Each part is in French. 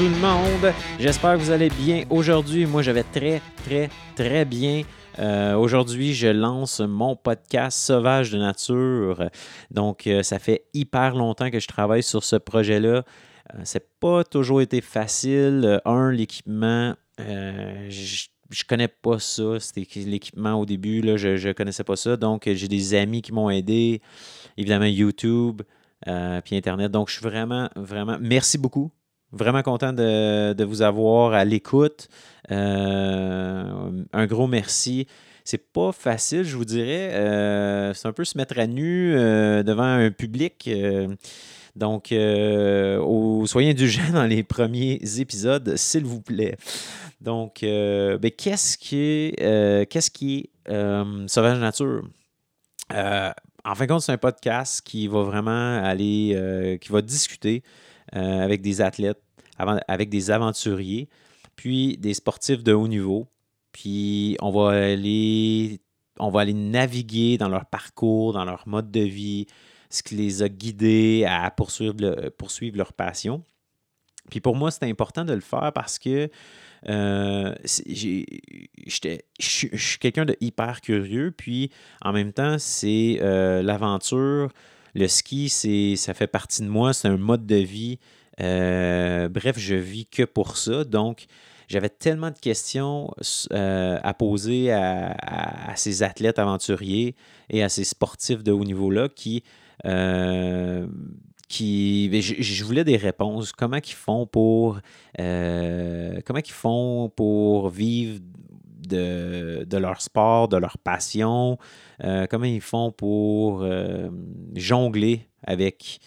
tout le monde. J'espère que vous allez bien aujourd'hui. Moi, j'avais très, très, très bien. Euh, aujourd'hui, je lance mon podcast Sauvage de nature. Donc, euh, ça fait hyper longtemps que je travaille sur ce projet-là. Euh, c'est pas toujours été facile. Un, l'équipement, je, je connais pas ça. C'était l'équipement au début, là, je, ne connaissais pas ça. Donc, j'ai des amis qui m'ont aidé. Évidemment, YouTube, puis Internet. Donc, je suis vraiment, vraiment. Merci beaucoup. Vraiment content de, vous avoir à l'écoute. Euh, un gros merci. C'est pas facile, je vous dirais. Euh, c'est un peu se mettre à nu euh, devant un public. donc, soyez indulgents dans les premiers épisodes, s'il vous plaît. Donc, ben, qu'est-ce qui est, qu'est-ce qui est Sauvage Nature? en fin de compte, c'est un podcast qui va vraiment aller, qui va discuter euh, avec des athlètes, avec des aventuriers, puis des sportifs de haut niveau. Puis on va aller, on va aller naviguer dans leur parcours, dans leur mode de vie, ce qui les a guidés à poursuivre, poursuivre leur passion. Puis pour moi, c'est important de le faire parce que euh, je suis quelqu'un de hyper curieux, puis en même temps, c'est euh, l'aventure, le ski, ça fait partie de moi, c'est un mode de vie. Euh, bref, je vis que pour ça. Donc, j'avais tellement de questions euh, à poser à, ces athlètes aventuriers et à ces sportifs de haut niveau-là qui, euh, qui ben, je, voulais des réponses. Comment ils font pour comment ils font pour vivre de, leur sport, de leur passion, comment ils font pour jongler avec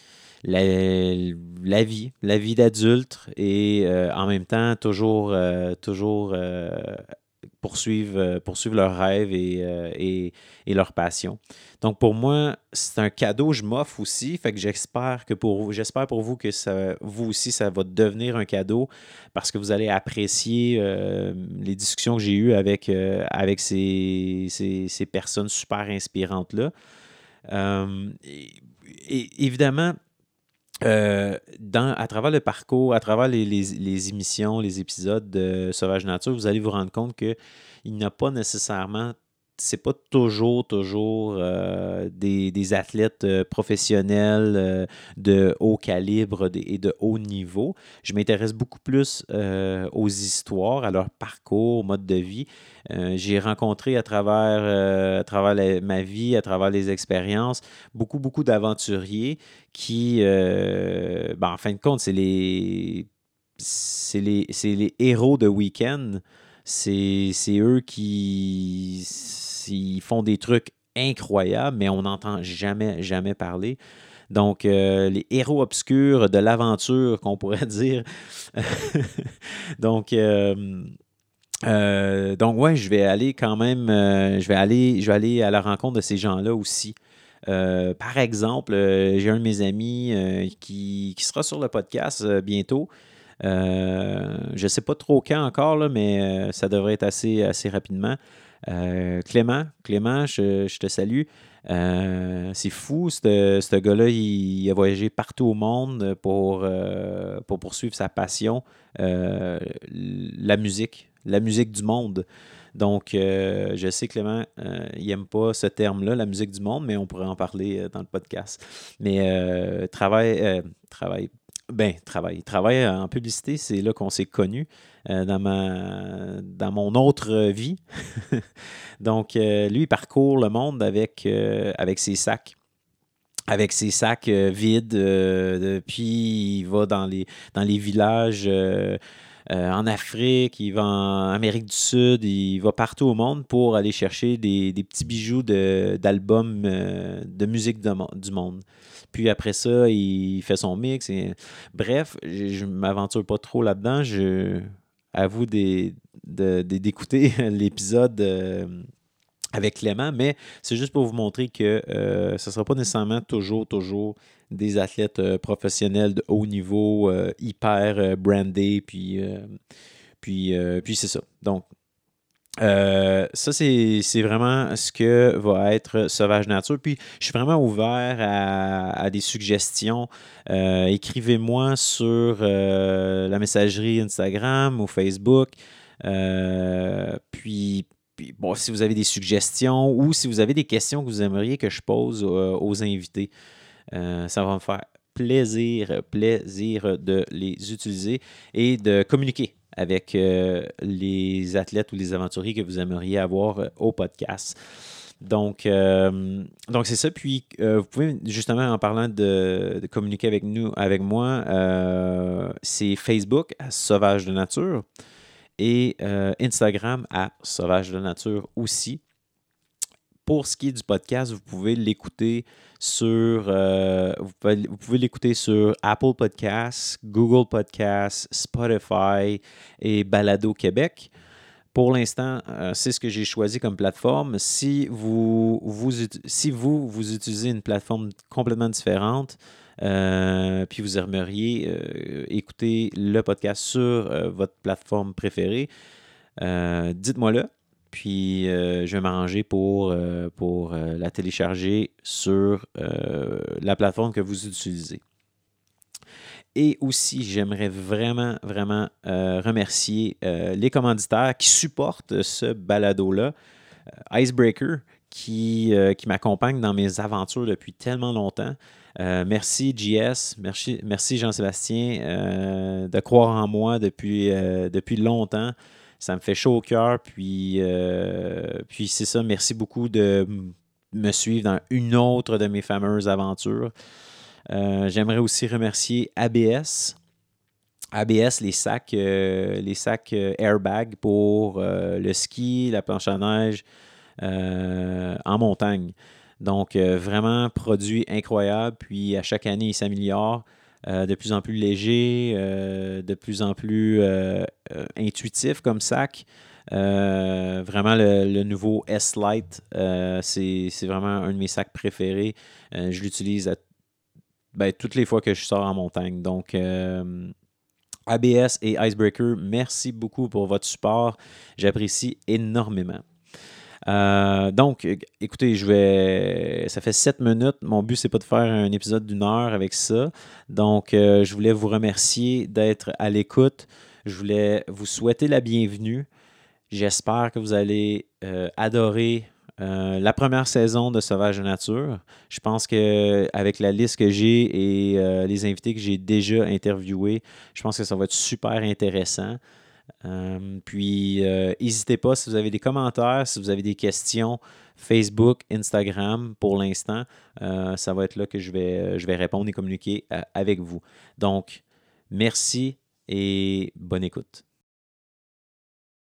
la, vie, la vie d'adulte et euh, en même temps toujours, toujours poursuivre, euh, poursuivre leurs rêves euh, et, et, leur passion. Donc pour moi, c'est un cadeau, je m'offre aussi. Fait que j'espère que pour j'espère pour vous que ça, vous aussi, ça va devenir un cadeau parce que vous allez apprécier euh, les discussions que j'ai eues avec, avec ces, ces, personnes super inspirantes-là. et, évidemment, euh, à travers le parcours, à travers les, émissions, les épisodes de Sauvage Nature, vous allez vous rendre compte qu'il n'y a pas nécessairement c'est pas toujours, toujours euh, des, athlètes euh, professionnels euh, de haut calibre et de haut niveau. Je m'intéresse beaucoup plus aux histoires, à leur parcours, au mode de vie. J'ai rencontré à travers, à travers ma vie, à travers les expériences, beaucoup, beaucoup d'aventuriers qui, ben, en fin de compte, c'est les, les, les héros de week-end c'est eux qui ils font des trucs incroyables, mais on n'entend jamais, jamais parler. Donc, euh, les héros obscurs de l'aventure, qu'on pourrait dire. donc, euh, euh, donc, ouais, je vais aller quand même, je, vais aller, je vais aller à la rencontre de ces gens-là aussi. par exemple, j'ai un de mes amis qui, qui, sera sur le podcast bientôt. Euh, je ne sais pas trop quand encore, mais euh, ça devrait être assez, rapidement. Euh, Clément, Clément, je, te salue. c'est fou, ce gars-là, il, a voyagé partout au monde pour, pour poursuivre sa passion, la musique, la musique du monde. Donc, je sais, Clément, il n'aime pas ce terme-là, la musique du monde, mais on pourrait en parler dans le podcast. Mais travail, travail, ben, travail. Travail en publicité, c'est là qu'on s'est connus euh, dans, mon autre vie. Donc, euh, lui, il parcourt le monde avec, euh, ses sacs. Avec ses sacs vides. puis, il va dans les villages. En Afrique, il va en Amérique du Sud, il va partout au monde pour aller chercher des, petits bijoux d'albums de, musique du monde. Puis après ça, il fait son mix. Bref, je ne m'aventure pas trop là-dedans. Je avoue d'écouter l'épisode euh, avec Clément, mais c'est juste pour vous montrer que euh, ce ne sera pas nécessairement toujours, toujours des athlètes euh, professionnels de haut niveau, hyper brandés, puis, puis, puis c'est ça. Donc, Euh, ça, c'est vraiment ce que va être Sauvage Nature. Puis, je suis vraiment ouvert à, des suggestions. Euh, écrivez-moi sur euh, la messagerie Instagram ou Facebook. puis, bon, si vous avez des suggestions ou si vous avez des questions que vous aimeriez que je pose aux invités, ça va me faire plaisir, plaisir de les utiliser et de communiquer avec euh, les athlètes ou les aventuriers que vous aimeriez avoir euh, au podcast. Donc, euh, donc c'est ça. Puis, vous pouvez justement, en parlant de, communiquer avec nous, avec moi, c'est Facebook à Sauvage de Nature et Instagram à Sauvage de Nature aussi. Pour ce qui est du podcast, vous pouvez l'écouter sur euh, sur Apple Podcasts, Google Podcasts, Spotify et Balado Québec. Pour l'instant, euh, c'est ce que j'ai choisi comme plateforme. Si vous, vous, si vous, vous utilisez une plateforme complètement différente, euh, puis vous aimeriez écouter le podcast sur votre plateforme préférée, dites-moi-le. Puis euh, je vais m'arranger pour, euh, pour euh, la télécharger sur la plateforme que vous utilisez. Et aussi, j'aimerais vraiment, vraiment remercier les commanditaires qui supportent ce balado-là. Icebreaker, qui, qui m'accompagne dans mes aventures depuis tellement longtemps. merci JS, merci, merci Jean-Sébastien de croire en moi depuis, depuis longtemps ça me fait chaud au cœur. Puis, euh, puis c'est ça. Merci beaucoup de me suivre dans une autre de mes fameuses aventures. Euh, j'aimerais aussi remercier ABS. ABS, les sacs, euh, les sacs airbag pour le ski, la planche à neige en montagne. Donc, vraiment, produit incroyable. Puis, à chaque année, il s'améliore. Euh, de plus en plus léger, euh, de plus en plus euh, intuitif comme sac. vraiment, le, nouveau S-Lite, c'est vraiment un de mes sacs préférés. je l'utilise ben, toutes les fois que je sors en montagne. Donc, ABS et Icebreaker, merci beaucoup pour votre support. J'apprécie énormément. Euh, donc, écoutez, je vais. Ça fait sept minutes. Mon but, c'est pas de faire un épisode d'une heure avec ça. Donc, euh, je voulais vous remercier d'être à l'écoute. Je voulais vous souhaiter la bienvenue. J'espère que vous allez euh, adorer la première saison de Sauvage de Nature. Je pense qu'avec la liste que j'ai et les invités que j'ai déjà interviewés, je pense que ça va être super intéressant. Euh, puis, euh, n'hésitez pas si vous avez des commentaires, si vous avez des questions, Facebook, Instagram pour l'instant. Euh, ça va être là que je vais, je vais répondre et communiquer avec vous. Donc, merci et bonne écoute.